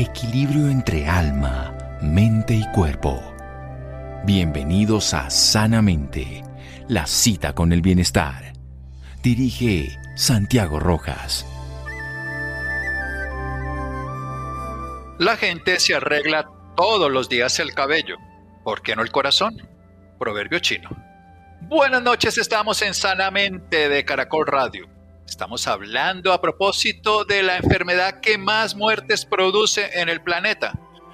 Equilibrio entre alma, mente y cuerpo. Bienvenidos a Sanamente, la cita con el bienestar. Dirige Santiago Rojas. La gente se arregla todos los días el cabello. ¿Por qué no el corazón? Proverbio chino. Buenas noches, estamos en Sanamente de Caracol Radio. Estamos hablando a propósito de la enfermedad que más muertes produce en el planeta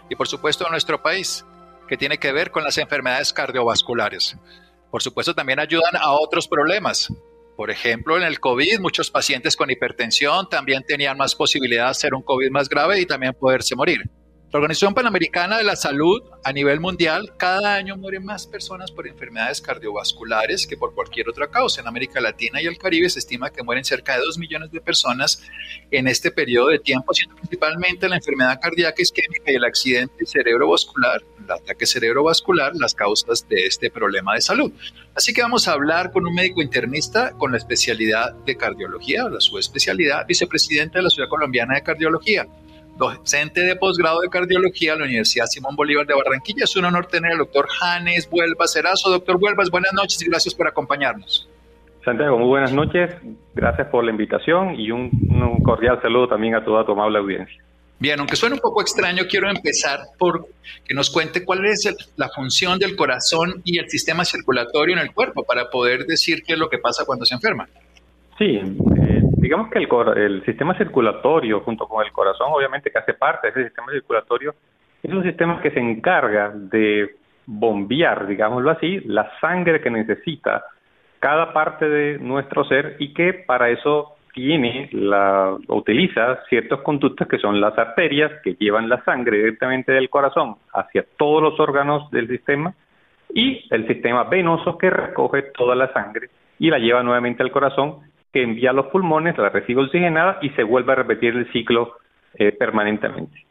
y por supuesto en nuestro país, que tiene que ver con las enfermedades cardiovasculares. Por supuesto también ayudan a otros problemas. Por ejemplo, en el COVID muchos pacientes con hipertensión también tenían más posibilidad de hacer un COVID más grave y también poderse morir. La Organización Panamericana de la Salud a nivel mundial, cada año mueren más personas por enfermedades cardiovasculares que por cualquier otra causa. En América Latina y el Caribe se estima que mueren cerca de 2 millones de personas en este periodo de tiempo, siendo principalmente la enfermedad cardíaca isquémica y el accidente cerebrovascular, el ataque cerebrovascular, las causas de este problema de salud. Así que vamos a hablar con un médico internista con la especialidad de cardiología, la subespecialidad, vicepresidente de la Ciudad Colombiana de Cardiología docente de posgrado de cardiología a la Universidad Simón Bolívar de Barranquilla. Es un honor tener al doctor Janes Vuelvas Cerazo. Doctor Vuelvas, buenas noches y gracias por acompañarnos. Santiago, muy buenas noches. Gracias por la invitación y un, cordial saludo también a toda tu amable audiencia. Bien, aunque suene un poco extraño, quiero empezar por que nos cuente cuál es la función del corazón y el sistema circulatorio en el cuerpo para poder decir qué es lo que pasa cuando se enferma. Sí, digamos que el, el sistema circulatorio, junto con el corazón, obviamente que hace parte de ese sistema circulatorio, es un sistema que se encarga de bombear, digámoslo así, la sangre que necesita cada parte de nuestro ser y que para eso tiene la utiliza ciertos conductos que son las arterias que llevan la sangre directamente del corazón hacia todos los órganos del sistema y el sistema venoso que recoge toda la sangre y la lleva nuevamente al corazón que envía a los pulmones, la recibe oxigenada y se vuelve a repetir el ciclo eh, permanentemente.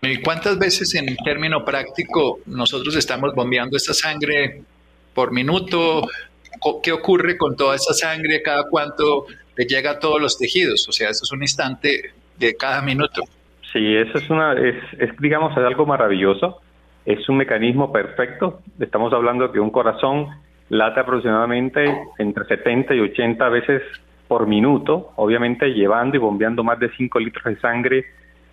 ¿Y cuántas veces en término práctico nosotros estamos bombeando esta sangre por minuto? ¿Qué ocurre con toda esa sangre? ¿Cada cuánto le llega a todos los tejidos? O sea, eso es un instante de cada minuto. Sí, eso es, una, es, es digamos, es algo maravilloso. Es un mecanismo perfecto. Estamos hablando de que un corazón late aproximadamente entre 70 y 80 veces por minuto, obviamente llevando y bombeando más de 5 litros de sangre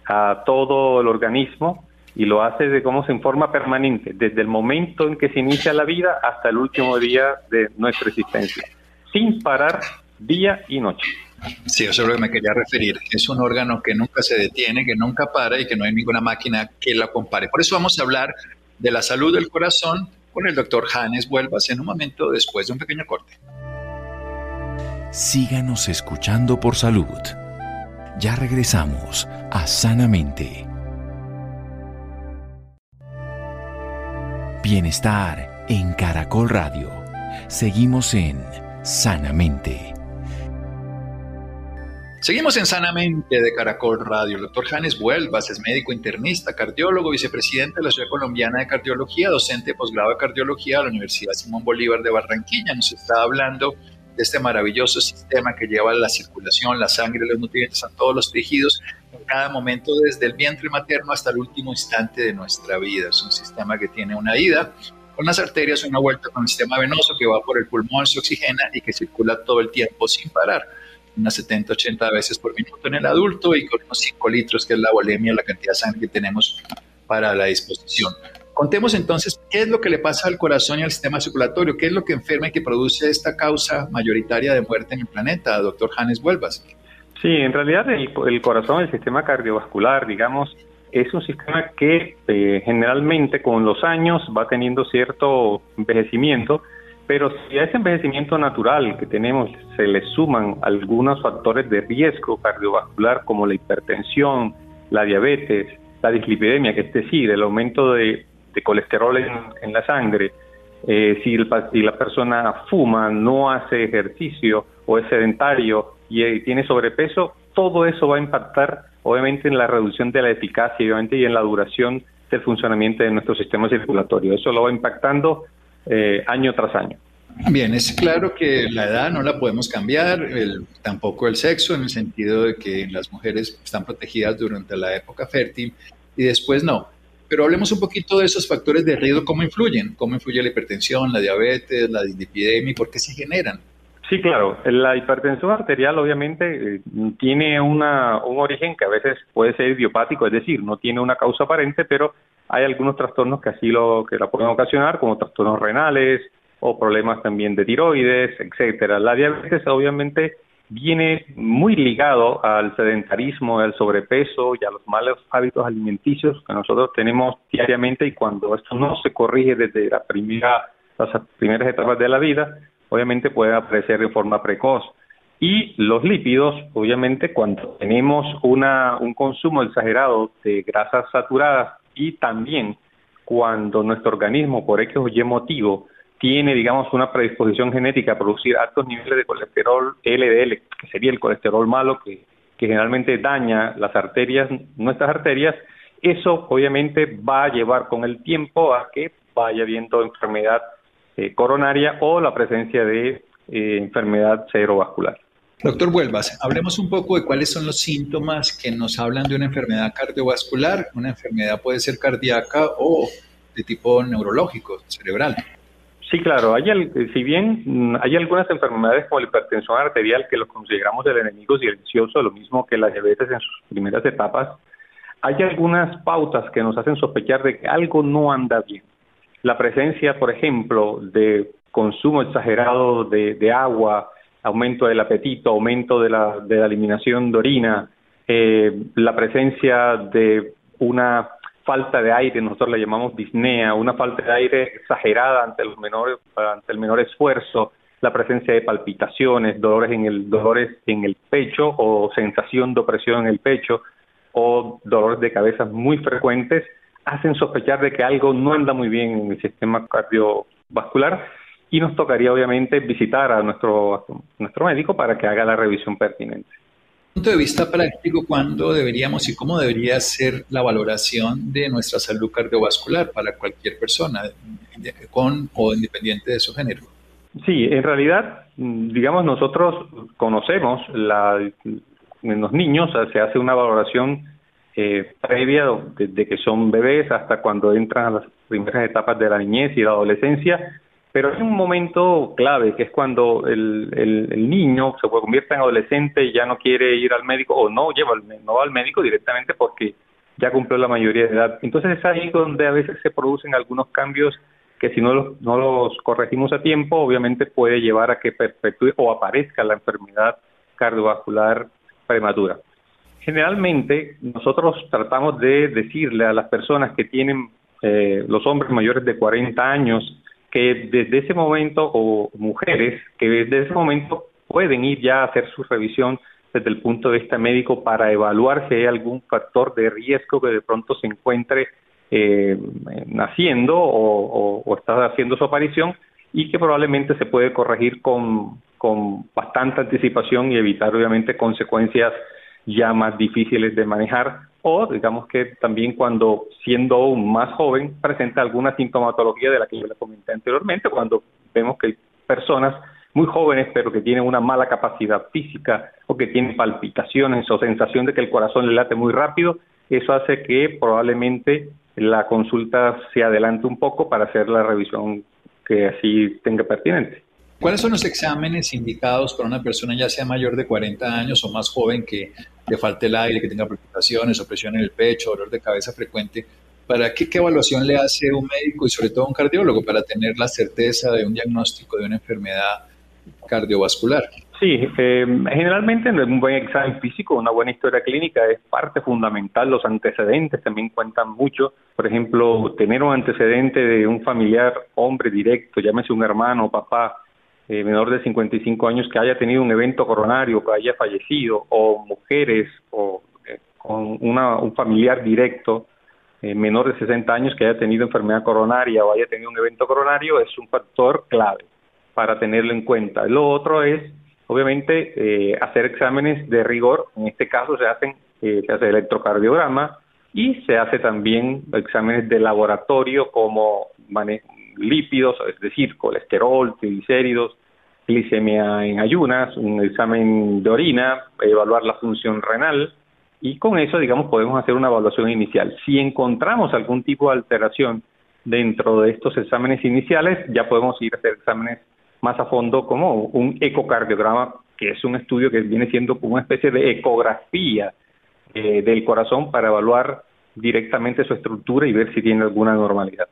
a todo el organismo y lo hace de cómo se en forma permanente, desde el momento en que se inicia la vida hasta el último día de nuestra existencia, sin parar día y noche. Sí, eso es lo que me quería referir. Es un órgano que nunca se detiene, que nunca para y que no hay ninguna máquina que la compare. Por eso vamos a hablar de la salud del corazón con el doctor Hannes Vuelvas en un momento después de un pequeño corte síganos escuchando por salud. Ya regresamos a Sanamente. Bienestar en Caracol Radio. Seguimos en Sanamente. Seguimos en Sanamente de Caracol Radio. El doctor Janes Vuelvas es médico internista, cardiólogo, vicepresidente de la Ciudad Colombiana de Cardiología, docente de posgrado de cardiología de la Universidad Simón Bolívar de Barranquilla. Nos está hablando de este maravilloso sistema que lleva la circulación, la sangre, los nutrientes a todos los tejidos en cada momento, desde el vientre materno hasta el último instante de nuestra vida. Es un sistema que tiene una ida con las arterias, una vuelta con el sistema venoso que va por el pulmón, se oxigena y que circula todo el tiempo sin parar. Unas 70, 80 veces por minuto en el adulto y con unos 5 litros, que es la volemia, la cantidad de sangre que tenemos para la disposición. Contemos entonces qué es lo que le pasa al corazón y al sistema circulatorio, qué es lo que enferma y que produce esta causa mayoritaria de muerte en el planeta, doctor Hannes Vuelvas. Sí, en realidad el, corazón, el sistema cardiovascular, digamos, es un sistema que eh, generalmente con los años va teniendo cierto envejecimiento, pero si a ese envejecimiento natural que tenemos se le suman algunos factores de riesgo cardiovascular como la hipertensión, la diabetes, la dislipidemia, que es decir, el aumento de de colesterol en, la sangre, eh, si, la persona fuma, no hace ejercicio o es sedentario y, y, tiene sobrepeso, todo eso va a impactar obviamente en la reducción de la eficacia obviamente, y en la duración del funcionamiento de nuestro sistema circulatorio. Eso lo va impactando eh, año tras año. Bien, es claro que la edad no la podemos cambiar, el, tampoco el sexo, en el sentido de que las mujeres están protegidas durante la época fértil y después no. Pero hablemos un poquito de esos factores de riesgo, cómo influyen, cómo influye la hipertensión, la diabetes, la dislipidemia por qué se generan. Sí, claro. La hipertensión arterial obviamente eh, tiene una, un origen que a veces puede ser idiopático, es decir, no tiene una causa aparente, pero hay algunos trastornos que así lo que la pueden ocasionar, como trastornos renales o problemas también de tiroides, etcétera. La diabetes obviamente viene muy ligado al sedentarismo, al sobrepeso y a los malos hábitos alimenticios que nosotros tenemos diariamente y cuando esto no se corrige desde la primera, las primeras etapas de la vida, obviamente puede aparecer de forma precoz. Y los lípidos, obviamente, cuando tenemos una, un consumo exagerado de grasas saturadas y también cuando nuestro organismo, por X o Y motivo, tiene, digamos, una predisposición genética a producir altos niveles de colesterol LDL, que sería el colesterol malo que, generalmente daña las arterias, nuestras arterias, eso obviamente va a llevar con el tiempo a que vaya habiendo enfermedad eh, coronaria o la presencia de eh, enfermedad cerebrovascular. Doctor Vuelvas, hablemos un poco de cuáles son los síntomas que nos hablan de una enfermedad cardiovascular. Una enfermedad puede ser cardíaca o de tipo neurológico, cerebral. Sí, claro. Hay, si bien mm, hay algunas enfermedades como la hipertensión arterial que lo consideramos el enemigo silencioso, lo mismo que la diabetes en sus primeras etapas, hay algunas pautas que nos hacen sospechar de que algo no anda bien. La presencia, por ejemplo, de consumo exagerado de, agua, aumento del apetito, aumento de la, de la eliminación de orina, eh, la presencia de una falta de aire, nosotros le llamamos disnea, una falta de aire exagerada ante los menores, ante el menor esfuerzo, la presencia de palpitaciones, dolores en el dolores en el pecho o sensación de opresión en el pecho o dolores de cabeza muy frecuentes hacen sospechar de que algo no anda muy bien en el sistema cardiovascular y nos tocaría obviamente visitar a nuestro nuestro médico para que haga la revisión pertinente punto de vista práctico, ¿cuándo deberíamos y cómo debería ser la valoración de nuestra salud cardiovascular para cualquier persona, con o independiente de su género? Sí, en realidad, digamos, nosotros conocemos la, en los niños se hace una valoración eh, previa desde que son bebés hasta cuando entran a las primeras etapas de la niñez y la adolescencia pero hay un momento clave que es cuando el, el, niño se convierte en adolescente y ya no quiere ir al médico o no lleva no va al médico directamente porque ya cumplió la mayoría de edad. Entonces es ahí donde a veces se producen algunos cambios que si no los, no los corregimos a tiempo, obviamente puede llevar a que perpetúe o aparezca la enfermedad cardiovascular prematura. Generalmente nosotros tratamos de decirle a las personas que tienen eh, los hombres mayores de 40 años que desde ese momento, o mujeres que desde ese momento pueden ir ya a hacer su revisión desde el punto de vista médico para evaluar si hay algún factor de riesgo que de pronto se encuentre eh, naciendo o, o, está haciendo su aparición y que probablemente se puede corregir con, con bastante anticipación y evitar obviamente consecuencias ya más difíciles de manejar o digamos que también cuando siendo aún más joven presenta alguna sintomatología de la que yo le comenté anteriormente, cuando vemos que hay personas muy jóvenes pero que tienen una mala capacidad física o que tienen palpitaciones o sensación de que el corazón le late muy rápido, eso hace que probablemente la consulta se adelante un poco para hacer la revisión que así tenga pertinente. ¿Cuáles son los exámenes indicados para una persona ya sea mayor de 40 años o más joven que le falte el aire, que tenga preocupaciones, opresión en el pecho, dolor de cabeza frecuente? ¿Para qué, qué evaluación le hace un médico y sobre todo un cardiólogo para tener la certeza de un diagnóstico de una enfermedad cardiovascular? Sí, eh, generalmente un buen examen físico, una buena historia clínica es parte fundamental. Los antecedentes también cuentan mucho. Por ejemplo, tener un antecedente de un familiar, hombre directo, llámese un hermano, papá, eh, menor de 55 años que haya tenido un evento coronario, que haya fallecido, o mujeres o eh, con una, un familiar directo eh, menor de 60 años que haya tenido enfermedad coronaria o haya tenido un evento coronario, es un factor clave para tenerlo en cuenta. Lo otro es, obviamente, eh, hacer exámenes de rigor. En este caso se hacen se hace electrocardiograma y se hace también exámenes de laboratorio como lípidos, es decir, colesterol, triglicéridos, glicemia en ayunas, un examen de orina, evaluar la función renal y con eso, digamos, podemos hacer una evaluación inicial. Si encontramos algún tipo de alteración dentro de estos exámenes iniciales, ya podemos ir a hacer exámenes más a fondo como un ecocardiograma, que es un estudio que viene siendo como una especie de ecografía eh, del corazón para evaluar directamente su estructura y ver si tiene alguna normalidad.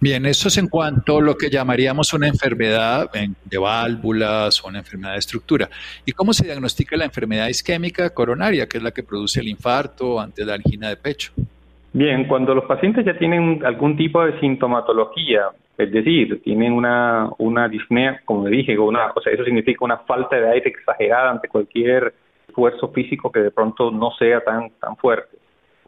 Bien, eso es en cuanto a lo que llamaríamos una enfermedad de válvulas o una enfermedad de estructura. ¿Y cómo se diagnostica la enfermedad isquémica coronaria, que es la que produce el infarto ante la angina de pecho? Bien, cuando los pacientes ya tienen algún tipo de sintomatología, es decir, tienen una, una disnea, como dije, una, o sea, eso significa una falta de aire exagerada ante cualquier esfuerzo físico que de pronto no sea tan, tan fuerte,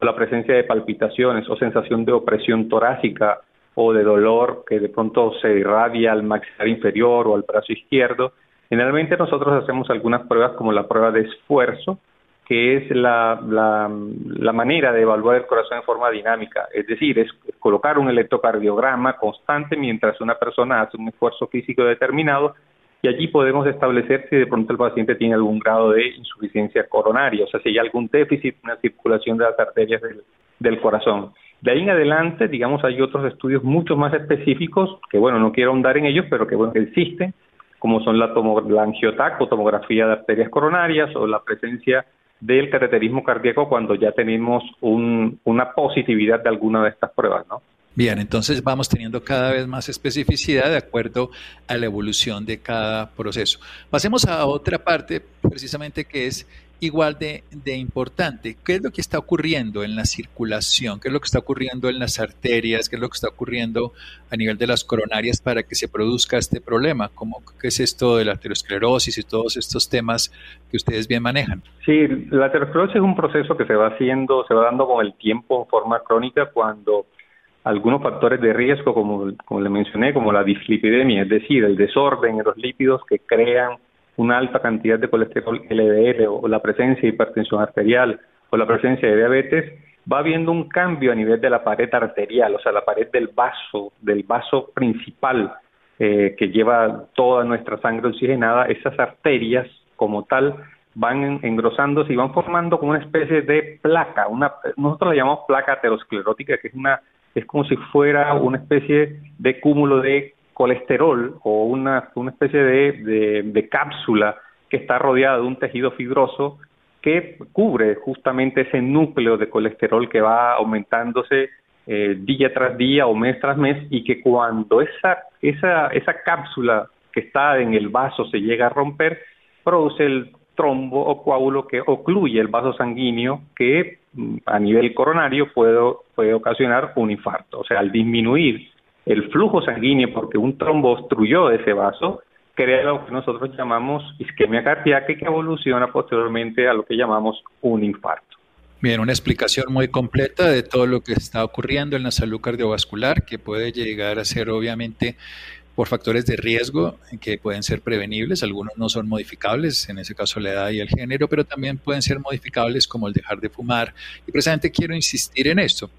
o la presencia de palpitaciones o sensación de opresión torácica o de dolor que de pronto se irradia al maxilar inferior o al brazo izquierdo. Generalmente nosotros hacemos algunas pruebas como la prueba de esfuerzo, que es la, la, manera de evaluar el corazón en forma dinámica, es decir, es colocar un electrocardiograma constante mientras una persona hace un esfuerzo físico determinado y allí podemos establecer si de pronto el paciente tiene algún grado de insuficiencia coronaria, o sea, si hay algún déficit en la circulación de las arterias del, del corazón. De ahí en adelante, digamos, hay otros estudios mucho más específicos, que bueno, no quiero ahondar en ellos, pero que bueno, existen, como son la, la o tomografía de arterias coronarias o la presencia del cateterismo cardíaco cuando ya tenemos un, una positividad de alguna de estas pruebas, ¿no? Bien, entonces vamos teniendo cada vez más especificidad de acuerdo a la evolución de cada proceso. Pasemos a otra parte, precisamente que es igual de, importante. ¿Qué es lo que está ocurriendo en la circulación? ¿Qué es lo que está ocurriendo en las arterias? ¿Qué es lo que está ocurriendo a nivel de las coronarias para que se produzca este problema? ¿Cómo, ¿Qué es esto de la aterosclerosis y todos estos temas que ustedes bien manejan? Sí, la aterosclerosis es un proceso que se va haciendo, se va dando con el tiempo en forma crónica cuando algunos factores de riesgo, como, como le mencioné, como la dislipidemia, es decir, el desorden en los lípidos que crean una alta cantidad de colesterol LDL o la presencia de hipertensión arterial o la presencia de diabetes, va habiendo un cambio a nivel de la pared arterial, o sea, la pared del vaso, del vaso principal eh, que lleva toda nuestra sangre oxigenada, esas arterias como tal van engrosándose y van formando como una especie de placa, una, nosotros la llamamos placa aterosclerótica, que es una es como si fuera una especie de cúmulo de colesterol o una, una especie de, de, cápsula que está rodeada de un tejido fibroso que cubre justamente ese núcleo de colesterol que va aumentándose eh, día tras día o mes tras mes y que cuando esa, esa, esa cápsula que está en el vaso se llega a romper, produce el trombo o coágulo que ocluye el vaso sanguíneo que mm, a nivel coronario puede, puede ocasionar un infarto. O sea, al disminuir el flujo sanguíneo porque un trombo obstruyó ese vaso, crea lo que nosotros llamamos isquemia cardíaca y que evoluciona posteriormente a lo que llamamos un infarto. Bien, una explicación muy completa de todo lo que está ocurriendo en la salud cardiovascular, que puede llegar a ser obviamente por factores de riesgo que pueden ser prevenibles, algunos no son modificables, en ese caso la edad y el género, pero también pueden ser modificables como el dejar de fumar. Y precisamente quiero insistir en esto.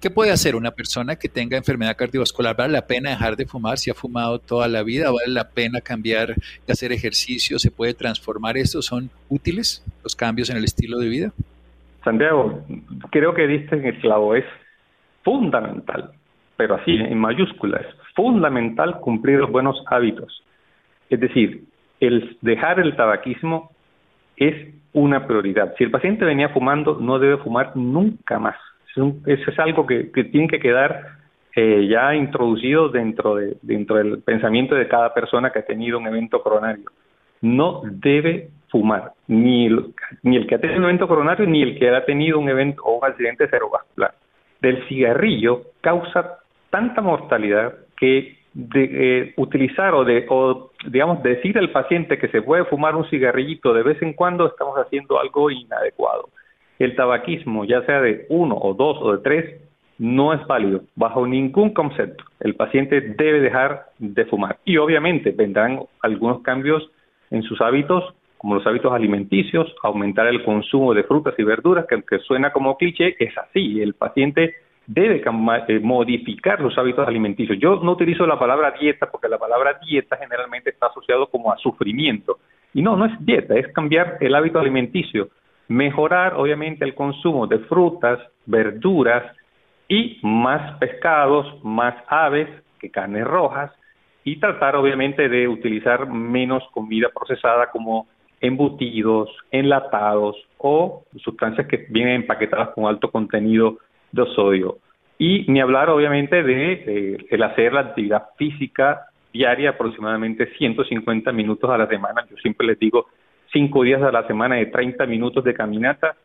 ¿Qué puede hacer una persona que tenga enfermedad cardiovascular? ¿Vale la pena dejar de fumar si ha fumado toda la vida? ¿Vale la pena cambiar de hacer ejercicio? ¿Se puede transformar esto? ¿Son útiles los cambios en el estilo de vida? Santiago, creo que diste en el clavo, es fundamental, pero así en mayúsculas, fundamental cumplir los buenos hábitos. Es decir, el dejar el tabaquismo es una prioridad. Si el paciente venía fumando, no debe fumar nunca más. Eso es algo que, tiene que quedar eh, ya introducido dentro, de, dentro del pensamiento de cada persona que ha tenido un evento coronario. No debe fumar, ni el, ni el que ha tenido un evento coronario, ni el que ha tenido un evento o un accidente cerebrovascular. Del cigarrillo causa tanta mortalidad que de, eh, utilizar o, de, o, digamos, decir al paciente que se puede fumar un cigarrillito de vez en cuando, estamos haciendo algo inadecuado. El tabaquismo, ya sea de uno o dos o de tres, no es válido bajo ningún concepto. El paciente debe dejar de fumar. Y obviamente vendrán algunos cambios en sus hábitos, como los hábitos alimenticios, aumentar el consumo de frutas y verduras, que aunque suena como cliché, es así. El paciente debe eh, modificar los hábitos alimenticios. Yo no utilizo la palabra dieta porque la palabra dieta generalmente está asociado como a sufrimiento. Y no, no es dieta, es cambiar el hábito alimenticio. mejorar obviamente el consumo de frutas, verduras y más pescados, más aves que carnes rojas y tratar obviamente de utilizar menos comida procesada como embutidos, enlatados o sustancias que vienen empaquetadas con alto contenido de sodio. Y ni hablar obviamente de el hacer la actividad física diaria aproximadamente 150 minutos a la semana. Yo siempre les digo cinco días a la semana de 30 minutos de caminata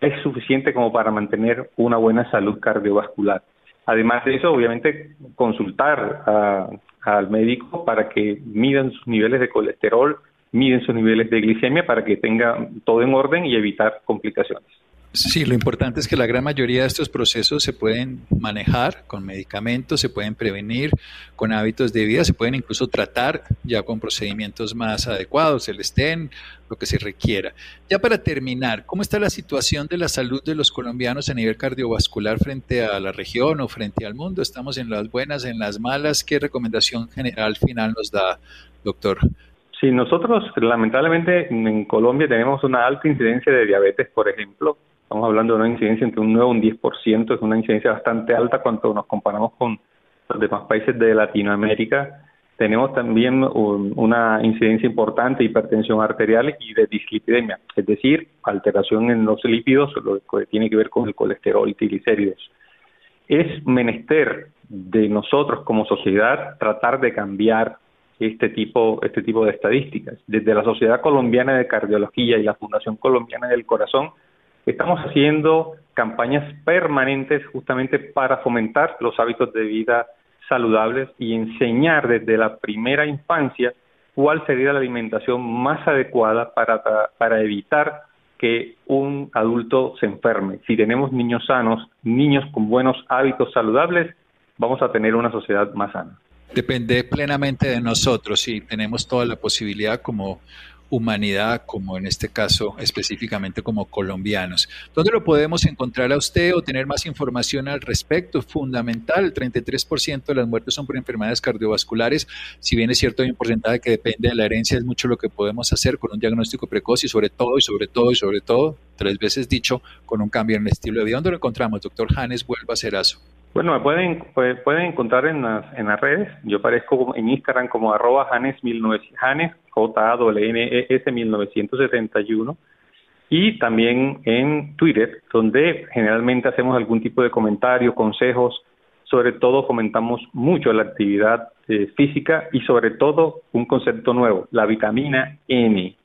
es suficiente como para mantener una buena salud cardiovascular. Además de eso, obviamente, consultar al médico para que midan sus niveles de colesterol, miden sus niveles de glicemia para que tenga todo en orden y evitar complicaciones. Sí, lo importante es que la gran mayoría de estos procesos se pueden manejar con medicamentos, se pueden prevenir con hábitos de vida, se pueden incluso tratar ya con procedimientos más adecuados, el STEN, lo que se requiera. Ya para terminar, ¿cómo está la situación de la salud de los colombianos a nivel cardiovascular frente a la región o frente al mundo? ¿Estamos en las buenas, en las malas? ¿Qué recomendación general final nos da, doctor? Sí, nosotros lamentablemente en Colombia tenemos una alta incidencia de diabetes, por ejemplo, Estamos hablando de una incidencia entre un 9 y un 10%, es una incidencia bastante alta cuando nos comparamos con los demás países de Latinoamérica. Tenemos también una incidencia importante de hipertensión arterial y de dislipidemia, es decir, alteración en los lípidos, lo que tiene que ver con el colesterol y triglicéridos. Es menester de nosotros como sociedad tratar de cambiar este tipo, este tipo de estadísticas. Desde la Sociedad Colombiana de Cardiología y la Fundación Colombiana del Corazón Estamos haciendo campañas permanentes justamente para fomentar los hábitos de vida saludables y enseñar desde la primera infancia cuál sería la alimentación más adecuada para, para evitar que un adulto se enferme. Si tenemos niños sanos, niños con buenos hábitos saludables, vamos a tener una sociedad más sana. Depende plenamente de nosotros y tenemos toda la posibilidad como humanidad, como en este caso específicamente como colombianos. ¿Dónde lo podemos encontrar a usted o tener más información al respecto? Fundamental, el 33% de las muertes son por enfermedades cardiovasculares. Si bien es cierto, hay un porcentaje que depende de la herencia, es mucho lo que podemos hacer con un diagnóstico precoz y sobre todo, y sobre todo, y sobre todo, tres veces dicho, con un cambio en el estilo de vida. ¿Dónde lo encontramos, doctor Janes Vuelva Cerazo? Bueno, me pueden, pueden encontrar en las, en las redes. Yo aparezco en Instagram como arroba Janes, Janes, j a n e s 1971 y también en Twitter, donde generalmente hacemos algún tipo de comentario, consejos, sobre todo comentamos mucho la actividad eh, física y sobre todo un concepto nuevo, la vitamina N.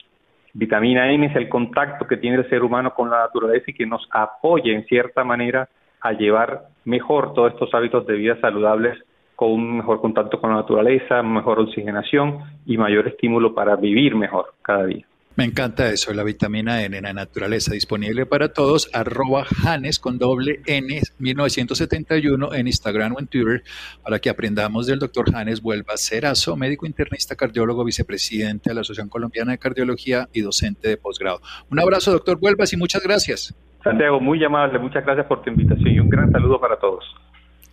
Vitamina N es el contacto que tiene el ser humano con la naturaleza y que nos apoya en cierta manera a llevar mejor todos estos hábitos de vida saludables con un mejor contacto con la naturaleza, mejor oxigenación y mayor estímulo para vivir mejor cada día. Me encanta eso, la vitamina N en la naturaleza, disponible para todos, arroba Janes con doble N 1971 en Instagram o en Twitter, para que aprendamos del doctor Janes Vuelva Cerazo, médico internista, cardiólogo, vicepresidente de la Asociación Colombiana de Cardiología y docente de posgrado. Un abrazo, doctor Vuelvas, y muchas gracias. Santiago, muy amable, muchas gracias por tu invitación y un gran saludo para todos.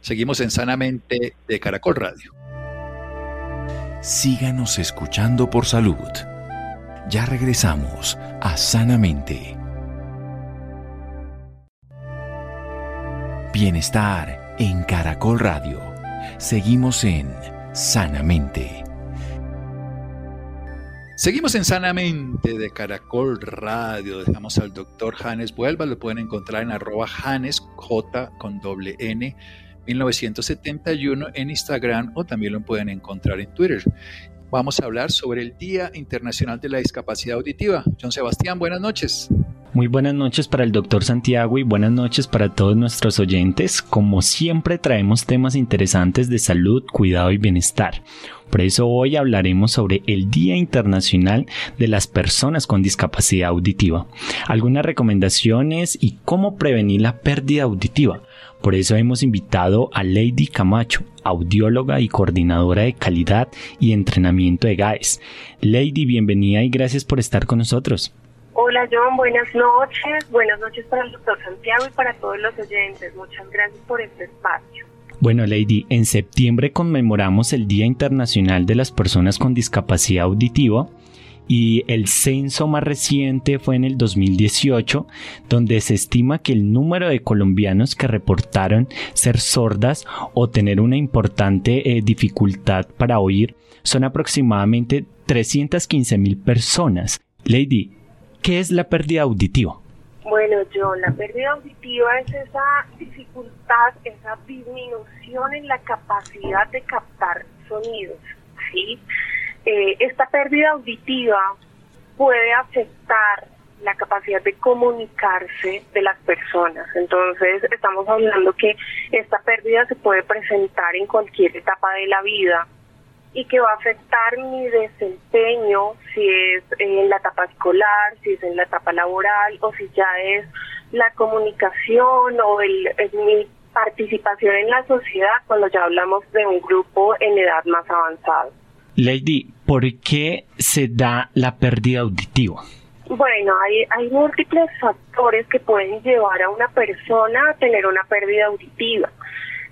Seguimos en Sanamente de Caracol Radio. Síganos escuchando por salud. Ya regresamos a Sanamente. Bienestar en Caracol Radio. Seguimos en Sanamente. Seguimos en Sanamente de Caracol Radio. Dejamos al doctor Janes Vuelva. Lo pueden encontrar en arroba Janes J con doble N 1971 en Instagram o también lo pueden encontrar en Twitter. Vamos a hablar sobre el Día Internacional de la Discapacidad Auditiva. John Sebastián, buenas noches. Muy buenas noches para el doctor Santiago y buenas noches para todos nuestros oyentes. Como siempre traemos temas interesantes de salud, cuidado y bienestar. Por eso hoy hablaremos sobre el Día Internacional de las Personas con Discapacidad Auditiva, algunas recomendaciones y cómo prevenir la pérdida auditiva. Por eso hemos invitado a Lady Camacho, audióloga y coordinadora de calidad y entrenamiento de GAES. Lady, bienvenida y gracias por estar con nosotros. Hola John, buenas noches. Buenas noches para el doctor Santiago y para todos los oyentes. Muchas gracias por este espacio. Bueno, Lady, en septiembre conmemoramos el Día Internacional de las Personas con Discapacidad Auditiva y el censo más reciente fue en el 2018, donde se estima que el número de colombianos que reportaron ser sordas o tener una importante eh, dificultad para oír son aproximadamente 315 mil personas. Lady, ¿qué es la pérdida auditiva? Bueno, John, la pérdida auditiva es esa dificultad, esa disminución en la capacidad de captar sonidos, ¿sí? Eh, esta pérdida auditiva puede afectar la capacidad de comunicarse de las personas. Entonces, estamos hablando que esta pérdida se puede presentar en cualquier etapa de la vida y que va a afectar mi desempeño, si es en la etapa escolar, si es en la etapa laboral o si ya es la comunicación o el, mi participación en la sociedad cuando ya hablamos de un grupo en edad más avanzada. Lady, ¿por qué se da la pérdida auditiva? Bueno, hay, hay múltiples factores que pueden llevar a una persona a tener una pérdida auditiva,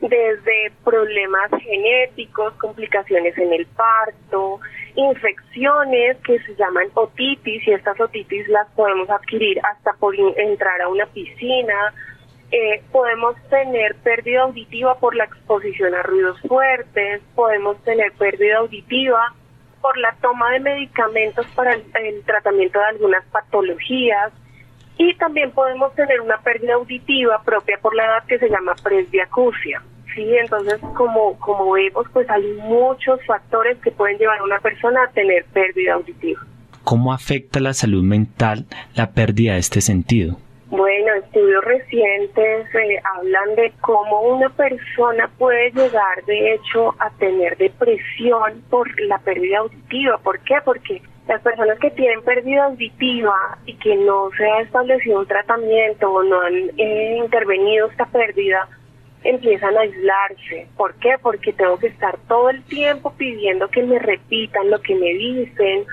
desde problemas genéticos, complicaciones en el parto, infecciones que se llaman otitis y estas otitis las podemos adquirir hasta por entrar a una piscina, eh, podemos tener pérdida auditiva por la exposición a ruidos fuertes, podemos tener pérdida auditiva por la toma de medicamentos para el, tratamiento de algunas patologías y también podemos tener una pérdida auditiva propia por la edad que se llama presbiacusia. Sí, entonces como, como vemos, pues hay muchos factores que pueden llevar a una persona a tener pérdida auditiva. ¿Cómo afecta la salud mental la pérdida de este sentido? Bueno, estudios recientes eh, hablan de cómo una persona puede llegar, de hecho, a tener depresión por la pérdida auditiva. ¿Por qué? Porque las personas que tienen pérdida auditiva y que no se ha establecido un tratamiento o no han eh, intervenido esta pérdida, empiezan a aislarse. ¿Por qué? Porque tengo que estar todo el tiempo pidiendo que me repitan lo que me dicen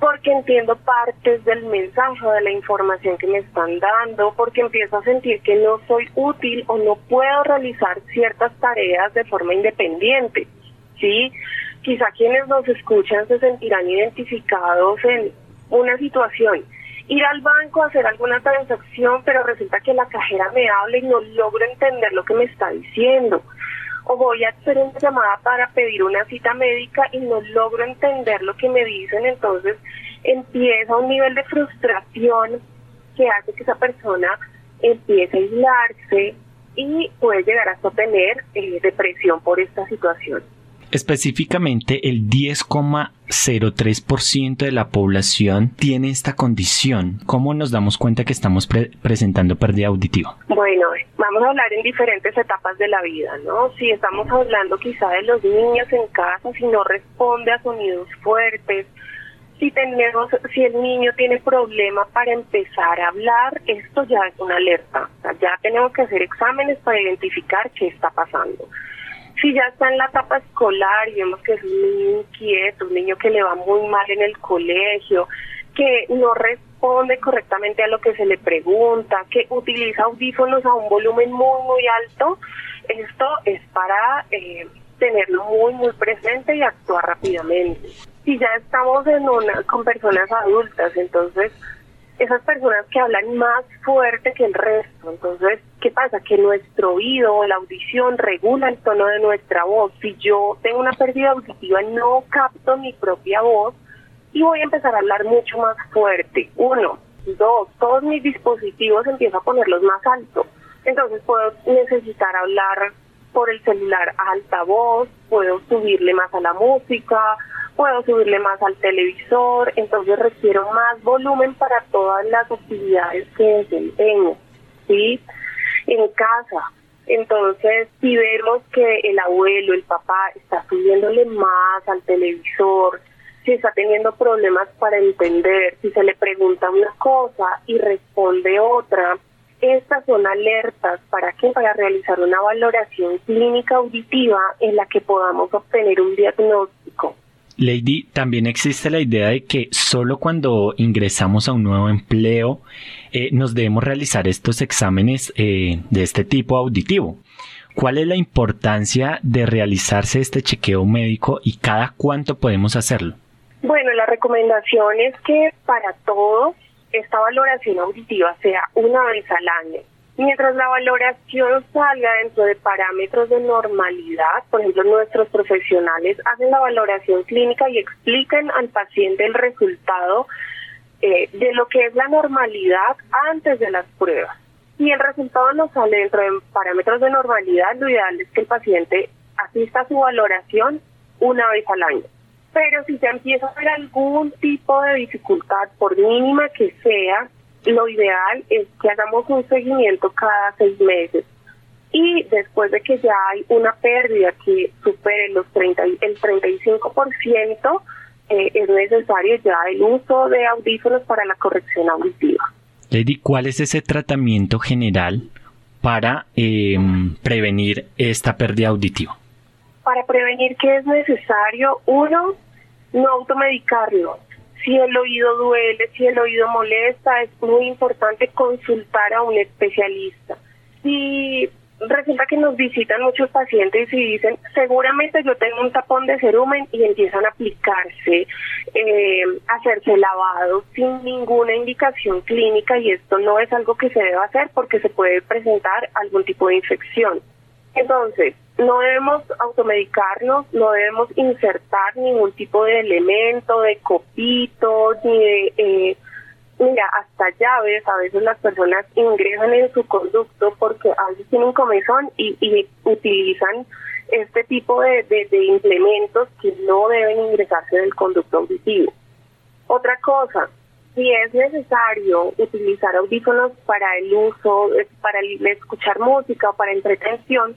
porque entiendo partes del mensaje, de la información que me están dando, porque empiezo a sentir que no soy útil o no puedo realizar ciertas tareas de forma independiente. ¿sí? Quizá quienes nos escuchan se sentirán identificados en una situación. Ir al banco a hacer alguna transacción, pero resulta que la cajera me habla y no logro entender lo que me está diciendo o voy a hacer una llamada para pedir una cita médica y no logro entender lo que me dicen, entonces empieza un nivel de frustración que hace que esa persona empiece a aislarse y puede llegar hasta tener eh, depresión por esta situación. Específicamente, el 10,03% de la población tiene esta condición. ¿Cómo nos damos cuenta que estamos presentando pérdida auditiva? Bueno, vamos a hablar en diferentes etapas de la vida, ¿no? Si estamos hablando quizá de los niños en casa, si no responde a sonidos fuertes, si tenemos, si el niño tiene problemas para empezar a hablar, esto ya es una alerta. ya tenemos que hacer exámenes para identificar qué está pasando si ya está en la etapa escolar y vemos que es un niño inquieto, un niño que le va muy mal en el colegio, que no responde correctamente a lo que se le pregunta, que utiliza audífonos a un volumen muy, muy alto, esto es para eh, tenerlo muy, muy presente y actuar rápidamente. Si ya estamos en una, con personas adultas, entonces esas personas que hablan más fuerte que el resto. Entonces, ¿qué pasa? Que nuestro oído, la audición, regula el tono de nuestra voz. Si yo tengo una pérdida auditiva, no capto mi propia voz y voy a empezar a hablar mucho más fuerte. Uno. Dos, todos mis dispositivos empiezo a ponerlos más alto. Entonces puedo necesitar hablar por el celular a alta voz, puedo subirle más a la música, puedo subirle más al televisor, entonces requiero más volumen para todas las actividades que desempeño, ¿sí? En casa. Entonces, si vemos que el abuelo, el papá está subiéndole más al televisor, si está teniendo problemas para entender, si se le pregunta una cosa y responde otra, estas son alertas para que para realizar una valoración clínica auditiva en la que podamos obtener un diagnóstico. Lady, también existe la idea de que solo cuando ingresamos a un nuevo empleo eh, nos debemos realizar estos exámenes eh, de este tipo auditivo. ¿Cuál es la importancia de realizarse este chequeo médico y cada cuánto podemos hacerlo? Bueno, la recomendación es que para todos esta valoración auditiva sea una vez al año. Mientras la valoración salga dentro de parámetros de normalidad, por ejemplo, nuestros profesionales hacen la valoración clínica y explican al paciente el resultado eh, de lo que es la normalidad antes de las pruebas. Si el resultado no sale dentro de parámetros de normalidad, lo ideal es que el paciente asista a su valoración una vez al año. Pero si se empieza a ver algún tipo de dificultad, por mínima que sea, lo ideal es que hagamos un seguimiento cada seis meses. Y después de que ya hay una pérdida que supere los 30, el 35%, eh, es necesario ya el uso de audífonos para la corrección auditiva. Lady, ¿cuál es ese tratamiento general para em, prevenir esta pérdida auditiva? Para prevenir que es necesario, uno, no automedicarlo, si el oído duele, si el oído molesta, es muy importante consultar a un especialista. Si resulta que nos visitan muchos pacientes y dicen, seguramente yo tengo un tapón de cerumen y empiezan a aplicarse, eh, hacerse lavado sin ninguna indicación clínica y esto no es algo que se deba hacer porque se puede presentar algún tipo de infección. Entonces, no debemos automedicarnos, no debemos insertar ningún tipo de elemento, de copito, ni de, eh, mira, hasta llaves, a veces las personas ingresan en su conducto porque a veces tienen comezón y, y utilizan este tipo de, de, de implementos que no deben ingresarse del conducto auditivo. Otra cosa, si es necesario utilizar audífonos para el uso, eh, para escuchar música o para entretención,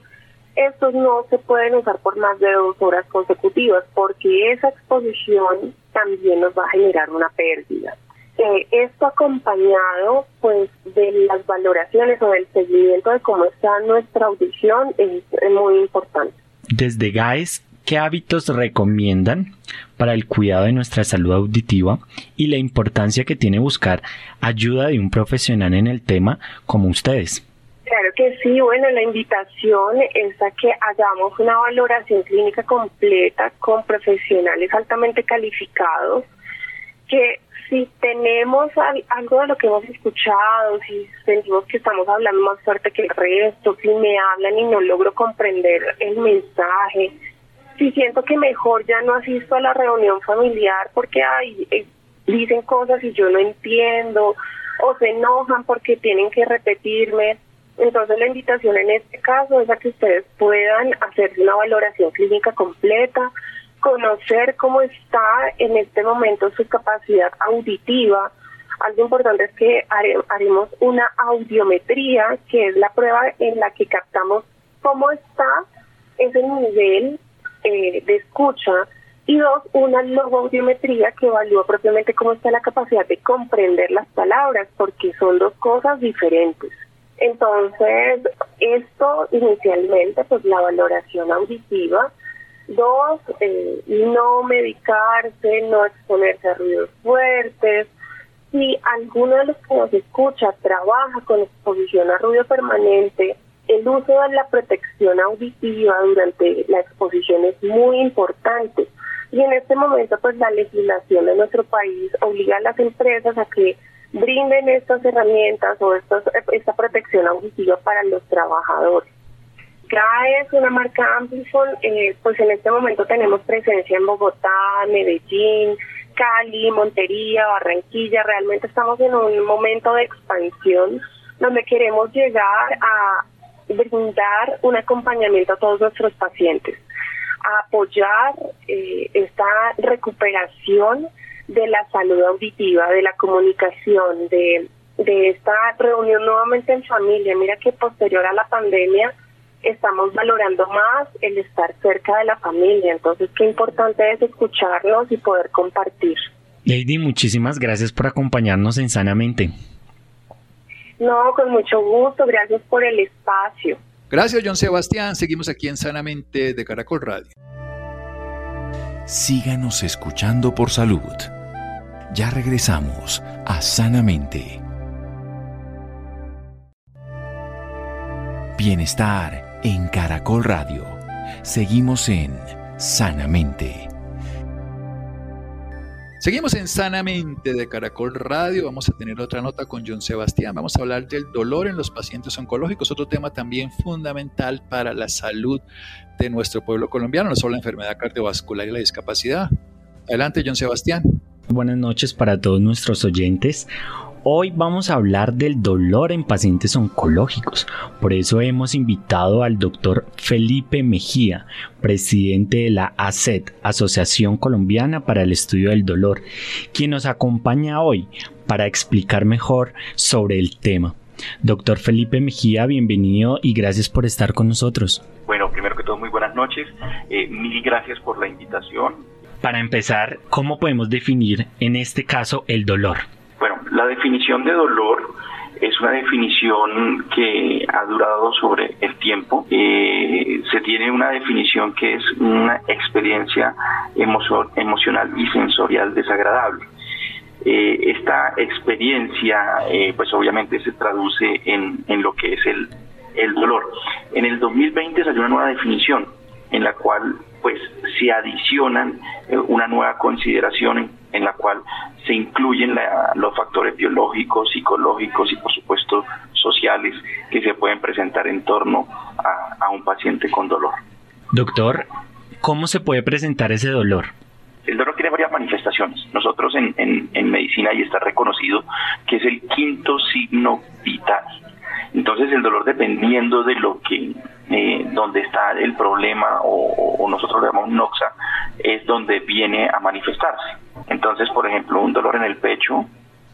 estos no se pueden usar por más de dos horas consecutivas porque esa exposición también nos va a generar una pérdida. Eh, esto acompañado pues de las valoraciones o del seguimiento de cómo está nuestra audición es, muy importante. Desde GAES, ¿qué hábitos recomiendan para el cuidado de nuestra salud auditiva y la importancia que tiene buscar ayuda de un profesional en el tema como ustedes? Claro que sí, bueno, la invitación es a que hagamos una valoración clínica completa con profesionales altamente calificados, que si tenemos algo de lo que hemos escuchado, si sentimos que estamos hablando más fuerte que el resto, si me hablan y no logro comprender el mensaje, si siento que mejor ya no asisto a la reunión familiar porque hay, eh, dicen cosas y yo no entiendo, o se enojan porque tienen que repetirme, entonces la invitación en este caso es a que ustedes puedan hacer una valoración clínica completa, conocer cómo está en este momento su capacidad auditiva. Algo importante es que haremos una audiometría, que es la prueba en la que captamos cómo está ese nivel eh, de escucha y dos, una logoaudiometría que evalúa propiamente cómo está la capacidad de comprender las palabras, porque son dos cosas diferentes. Entonces, esto inicialmente, pues la valoración auditiva. Dos, eh, no medicarse, no exponerse a ruidos fuertes. Si alguno de los que nos escucha trabaja con exposición a ruido permanente, el uso de la protección auditiva durante la exposición es muy importante. Y en este momento, pues la legislación de nuestro país obliga a las empresas a que brinden estas herramientas o estos, esta protección auditiva para los trabajadores. GAE es una marca Amplifon, eh, pues en este momento tenemos presencia en Bogotá, Medellín, Cali, Montería, Barranquilla, realmente estamos en un momento de expansión donde queremos llegar a brindar un acompañamiento a todos nuestros pacientes, a apoyar eh, esta recuperación de la salud auditiva, de la comunicación, de, de esta reunión nuevamente en familia. Mira que posterior a la pandemia estamos valorando más el estar cerca de la familia. Entonces, qué importante es escucharnos y poder compartir. Lady, muchísimas gracias por acompañarnos en Sanamente. No, con mucho gusto. Gracias por el espacio. Gracias, John Sebastián. Seguimos aquí en Sanamente de Caracol Radio. Síganos escuchando por salud. Ya regresamos a Sanamente. Bienestar en Caracol Radio. Seguimos en Sanamente. Seguimos en Sanamente de Caracol Radio. Vamos a tener otra nota con John Sebastián. Vamos a hablar del dolor en los pacientes oncológicos, otro tema también fundamental para la salud de nuestro pueblo colombiano, no solo la enfermedad cardiovascular y la discapacidad. Adelante, John Sebastián. Buenas noches para todos nuestros oyentes. Hoy vamos a hablar del dolor en pacientes oncológicos. Por eso hemos invitado al doctor Felipe Mejía, presidente de la ACET, Asociación Colombiana para el Estudio del Dolor, quien nos acompaña hoy para explicar mejor sobre el tema. Doctor Felipe Mejía, bienvenido y gracias por estar con nosotros. Bueno, primero que todo, muy buenas noches. Eh, mil gracias por la invitación. Para empezar, ¿cómo podemos definir en este caso el dolor? Bueno, la definición de dolor es una definición que ha durado sobre el tiempo. Eh, se tiene una definición que es una experiencia emocional y sensorial desagradable. Eh, esta experiencia, eh, pues obviamente se traduce en, lo que es el, el dolor. En el 2020 salió una nueva definición en la cual pues se adicionan una nueva consideración en la cual se incluyen los factores biológicos, psicológicos y por supuesto sociales que se pueden presentar en torno a, un paciente con dolor. Doctor, ¿cómo se puede presentar ese dolor? El dolor tiene varias manifestaciones. Nosotros en, en, medicina y está reconocido que es el quinto signo vital. Entonces el dolor dependiendo de lo que, eh, donde está el problema o, nosotros lo llamamos noxa, es donde viene a manifestarse. Entonces, por ejemplo, un dolor en el pecho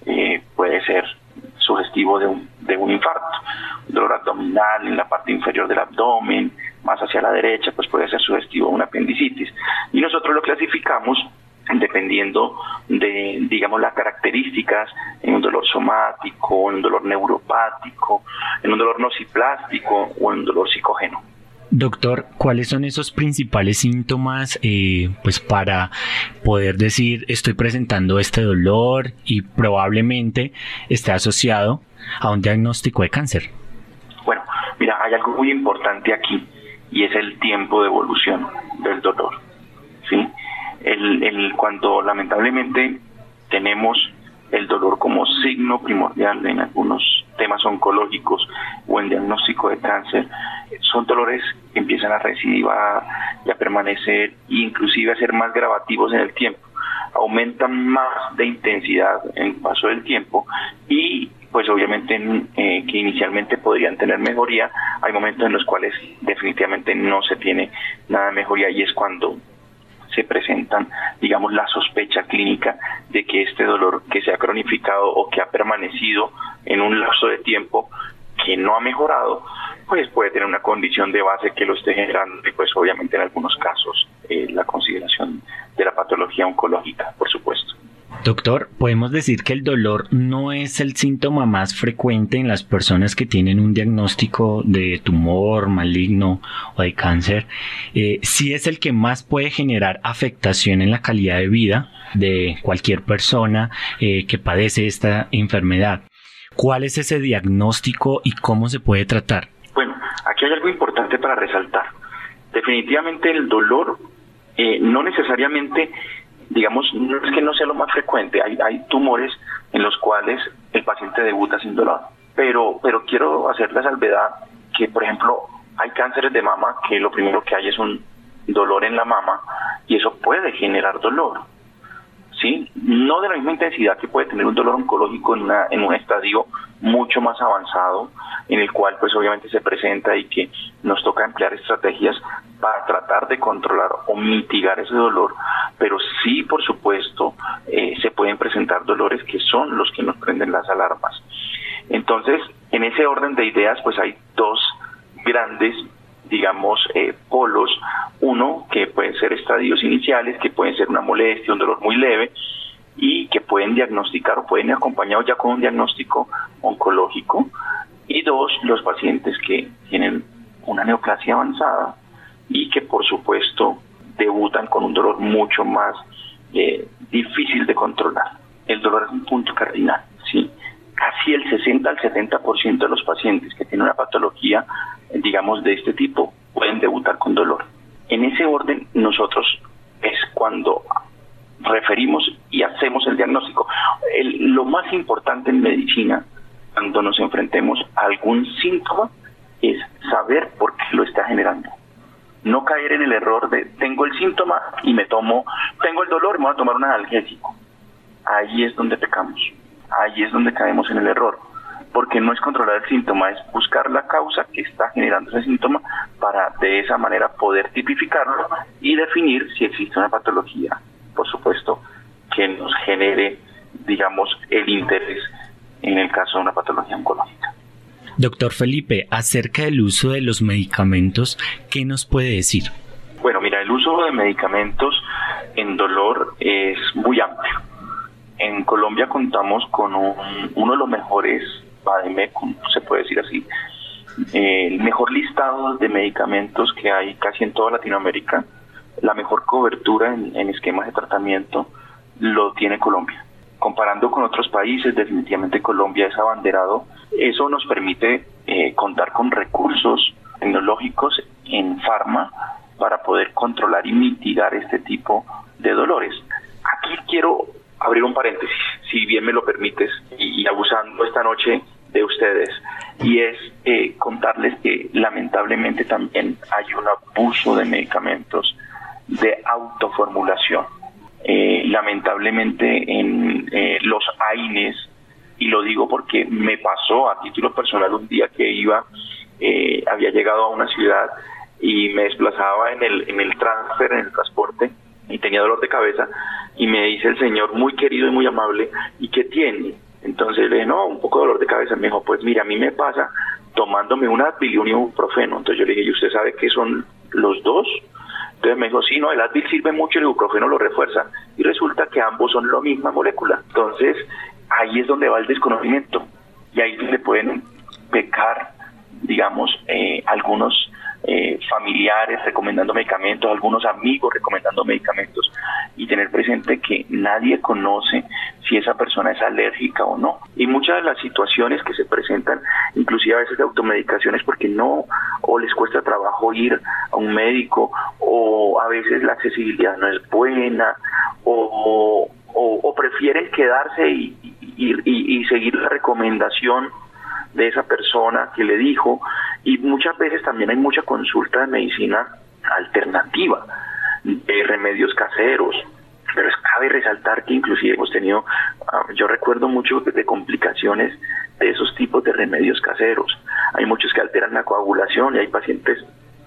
eh, puede ser sugestivo de un, de un infarto. Un dolor abdominal en la parte inferior del abdomen, más hacia la derecha, pues puede ser sugestivo de una apendicitis. Y nosotros lo clasificamos dependiendo de, digamos, las características en un dolor somático, en un dolor neuropático, en un dolor nociplástico o en un dolor psicógeno. Doctor, ¿cuáles son esos principales síntomas eh, pues para poder decir estoy presentando este dolor y probablemente esté asociado a un diagnóstico de cáncer? Bueno, mira, hay algo muy importante aquí y es el tiempo de evolución del dolor. El, el, cuando lamentablemente tenemos el dolor como signo primordial en algunos temas oncológicos o en diagnóstico de cáncer, son dolores que empiezan a recidivar y a permanecer e inclusive a ser más gravativos en el tiempo. Aumentan más de intensidad en el paso del tiempo y pues obviamente eh, que inicialmente podrían tener mejoría, hay momentos en los cuales definitivamente no se tiene nada de mejoría y es cuando se presentan, digamos, la sospecha clínica de que este dolor que se ha cronificado o que ha permanecido en un lapso de tiempo que no ha mejorado, pues puede tener una condición de base que lo esté generando y pues obviamente en algunos casos eh, la consideración de la patología oncológica, por supuesto. Doctor, podemos decir que el dolor no es el síntoma más frecuente en las personas que tienen un diagnóstico de tumor maligno o de cáncer. Eh, sí es el que más puede generar afectación en la calidad de vida de cualquier persona eh, que padece esta enfermedad. ¿Cuál es ese diagnóstico y cómo se puede tratar? Bueno, aquí hay algo importante para resaltar. Definitivamente el dolor eh, no necesariamente digamos, no es que no sea lo más frecuente, hay, hay tumores en los cuales el paciente debuta sin dolor. Pero, pero quiero hacer la salvedad que, por ejemplo, hay cánceres de mama que lo primero que hay es un dolor en la mama y eso puede generar dolor. ¿Sí? No de la misma intensidad que puede tener un dolor oncológico en, una, en un estadio mucho más avanzado, en el cual pues obviamente se presenta y que nos toca emplear estrategias para tratar de controlar o mitigar ese dolor, pero sí, por supuesto, eh, se pueden presentar dolores que son los que nos prenden las alarmas. Entonces, en ese orden de ideas, pues hay dos grandes, digamos, eh, polos. Uno, que pueden ser estadios iniciales, que pueden ser una molestia, un dolor muy leve, y que pueden diagnosticar o pueden ir acompañados ya con un diagnóstico oncológico. Y dos, los pacientes que tienen una neoplasia avanzada, y que por supuesto debutan con un dolor mucho más eh, difícil de controlar. El dolor es un punto cardinal, ¿sí? Casi el 60 al 70% de los pacientes que tienen una patología, digamos, de este tipo, pueden debutar con dolor. En ese orden, nosotros es cuando referimos y hacemos el diagnóstico. lo más importante en medicina, cuando nos enfrentemos a algún síntoma, es saber por qué lo está generando. No caer en el error de tengo el síntoma y me tomo, tengo el dolor y me voy a tomar un analgésico. Ahí es donde pecamos. Ahí es donde caemos en el error. Porque no es controlar el síntoma, es buscar la causa que está generando ese síntoma para de esa manera poder tipificarlo y definir si existe una patología, por supuesto, que nos genere, digamos, el interés en el caso de una patología oncológica. Doctor Felipe, acerca del uso de los medicamentos, ¿qué nos puede decir? Bueno, mira, el uso de medicamentos en dolor es muy amplio. En Colombia contamos con uno de los mejores, se puede decir así, el mejor listado de medicamentos que hay casi en toda Latinoamérica, la mejor cobertura en esquemas de tratamiento lo tiene Colombia comparando con otros países, definitivamente Colombia es abanderado. Eso nos permite eh, contar con recursos tecnológicos en farma para poder controlar y mitigar este tipo de dolores. Aquí quiero abrir un paréntesis, si bien me lo permites, y, abusando esta noche de ustedes, y es eh, contarles que lamentablemente también hay un abuso de medicamentos de autoformulación eh, lamentablemente en eh, los AINES, y lo digo porque me pasó a título personal un día que iba, había llegado a una ciudad y me desplazaba en el, en el transfer, en el transporte, y tenía dolor de cabeza, y me dice el señor, muy querido y muy amable, ¿y qué tiene? Entonces le dije, no, un poco de dolor de cabeza. Me dijo, pues mira, a mí me pasa tomándome una Advil y un ibuprofeno. Entonces yo le dije, ¿y usted sabe qué son los dos? Entonces me dijo, sí, no, el Advil sirve mucho, el ibuprofeno lo refuerza. Y resulta que ambos son la misma molécula. Entonces, ahí es donde va el desconocimiento. Y ahí donde pueden pecar, digamos, eh, algunos eh, familiares recomendando medicamentos, algunos amigos recomendando medicamentos y tener presente que nadie conoce si esa persona es alérgica o no. Y muchas de las situaciones que se presentan, inclusive a veces de automedicaciones, porque no o les cuesta trabajo ir a un médico o a veces la accesibilidad no es buena o, o, prefieren quedarse y, y seguir la recomendación de esa persona que le dijo y muchas veces también hay mucha consulta de medicina alternativa, de remedios caseros, pero cabe resaltar que inclusive hemos tenido, ah, yo recuerdo mucho de complicaciones de esos tipos de remedios caseros. Hay muchos que alteran la coagulación y hay pacientes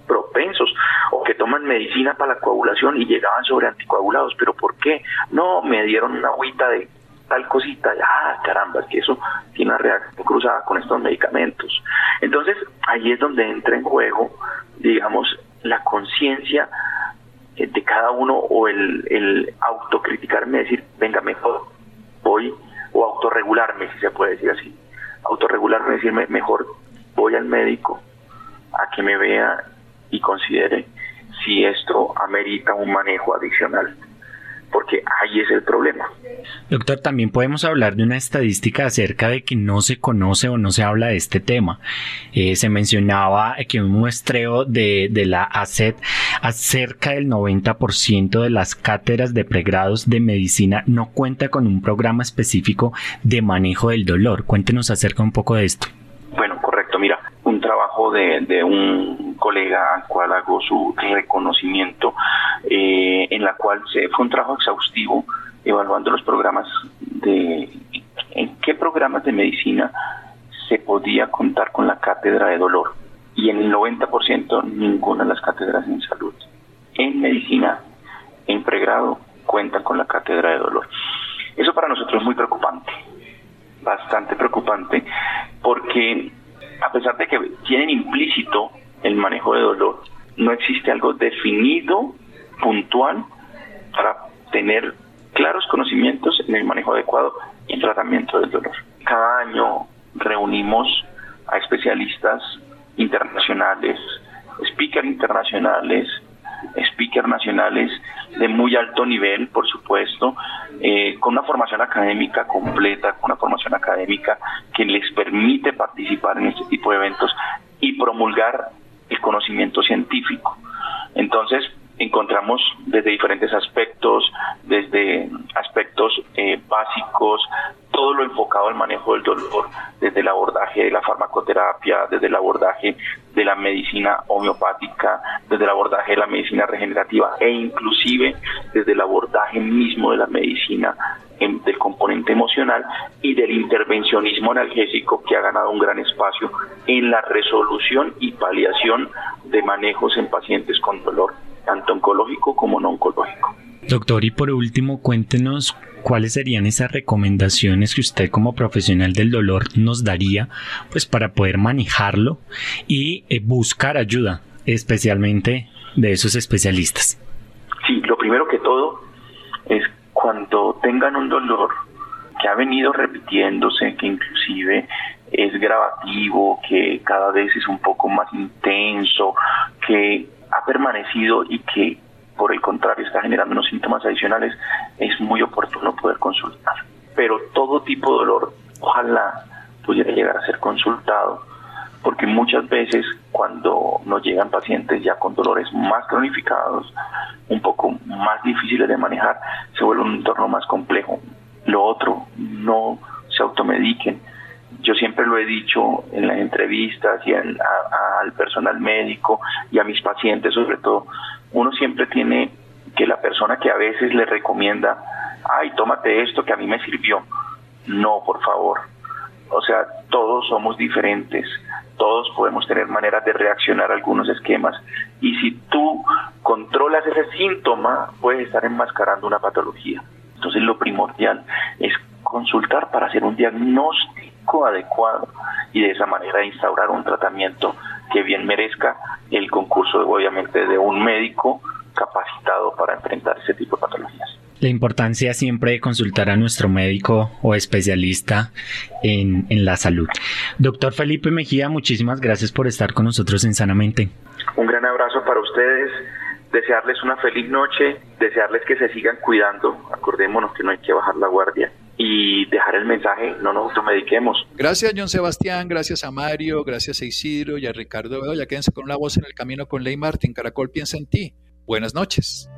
propensos o que toman medicina para la coagulación y llegaban sobre anticoagulados. ¿Pero por qué? No, me dieron una agüita de tal cosita, ah, caramba, es que eso tiene una reacción cruzada con estos medicamentos. Entonces, ahí es donde entra en juego, digamos, la conciencia de cada uno o el, el autocriticarme, decir, venga, mejor voy, o autorregularme, si se puede decir así, autorregularme, decirme, mejor voy al médico a que me vea y considere si esto amerita un manejo adicional porque ahí es el problema. Doctor, también podemos hablar de una estadística acerca de que no se conoce o no se habla de este tema. Eh, se mencionaba que un muestreo de, de la ACET acerca del 90% de las cátedras de pregrados de medicina no cuenta con un programa específico de manejo del dolor. Cuéntenos acerca un poco de esto. Bueno, de, de un colega al cual hago su reconocimiento, eh, en la cual se, fue un trabajo exhaustivo evaluando los programas de en qué programas de medicina se podía contar con la cátedra de dolor y en el 90% ninguna de las cátedras en salud. En medicina, en pregrado, cuentan con la cátedra de dolor. Eso para nosotros es muy preocupante, bastante preocupante, porque a pesar de que tienen implícito el manejo de dolor, no existe algo definido, puntual, para tener claros conocimientos en el manejo adecuado y tratamiento del dolor. Cada año reunimos a especialistas internacionales, speakers internacionales, speakers nacionales de muy alto nivel, por supuesto, eh, con una formación académica completa, con una formación académica que les permite participar en este tipo de eventos y promulgar el conocimiento científico. Entonces, encontramos desde diferentes aspectos, desde aspectos eh, básicos, todo lo enfocado al manejo del dolor, desde el abordaje de la farmacoterapia, desde el abordaje medicina homeopática, desde el abordaje de la medicina regenerativa e inclusive desde el abordaje mismo de la medicina del componente emocional y del intervencionismo analgésico que ha ganado un gran espacio en la resolución y paliación de manejos en pacientes con dolor, tanto oncológico como no oncológico. Doctor, y por último, cuéntenos cuáles serían esas recomendaciones que usted como profesional del dolor nos daría pues para poder manejarlo y eh, buscar ayuda, especialmente de esos especialistas. Sí, lo primero que todo es cuando tengan un dolor que ha venido repitiéndose, que inclusive es gravativo, que cada vez es un poco más intenso, que ha permanecido y que por el contrario está generando unos síntomas adicionales, es muy oportuno poder consultar. Pero todo tipo de dolor, ojalá pudiera llegar a ser consultado, porque muchas veces cuando nos llegan pacientes ya con dolores más cronificados, un poco más difíciles de manejar, se vuelve un entorno más complejo. Lo otro, no se automediquen. Yo siempre lo he dicho en las entrevistas y al personal médico y a mis pacientes sobre todo, uno siempre tiene que la persona que a veces le recomienda, ay, tómate esto que a mí me sirvió. No, por favor. O sea, todos somos diferentes, todos podemos tener maneras de reaccionar a algunos esquemas. Y si tú controlas ese síntoma, puedes estar enmascarando una patología. Entonces lo primordial es consultar para hacer un diagnóstico adecuado y de esa manera instaurar un tratamiento que bien merezca el concurso, obviamente, de un médico capacitado para enfrentar ese tipo de patologías. La importancia siempre de consultar a nuestro médico o especialista en, en la salud. Doctor Felipe Mejía, muchísimas gracias por estar con nosotros en Sanamente. Un gran abrazo para ustedes, desearles una feliz noche, desearles que se sigan cuidando, acordémonos que no hay que bajar la guardia y dejar el mensaje, no nos automediquemos. Gracias, John Sebastián, gracias a Mario, gracias a Isidro y a Ricardo Ya quédense con una voz en el camino con Ley Martin. Caracol piensa en ti. Buenas noches.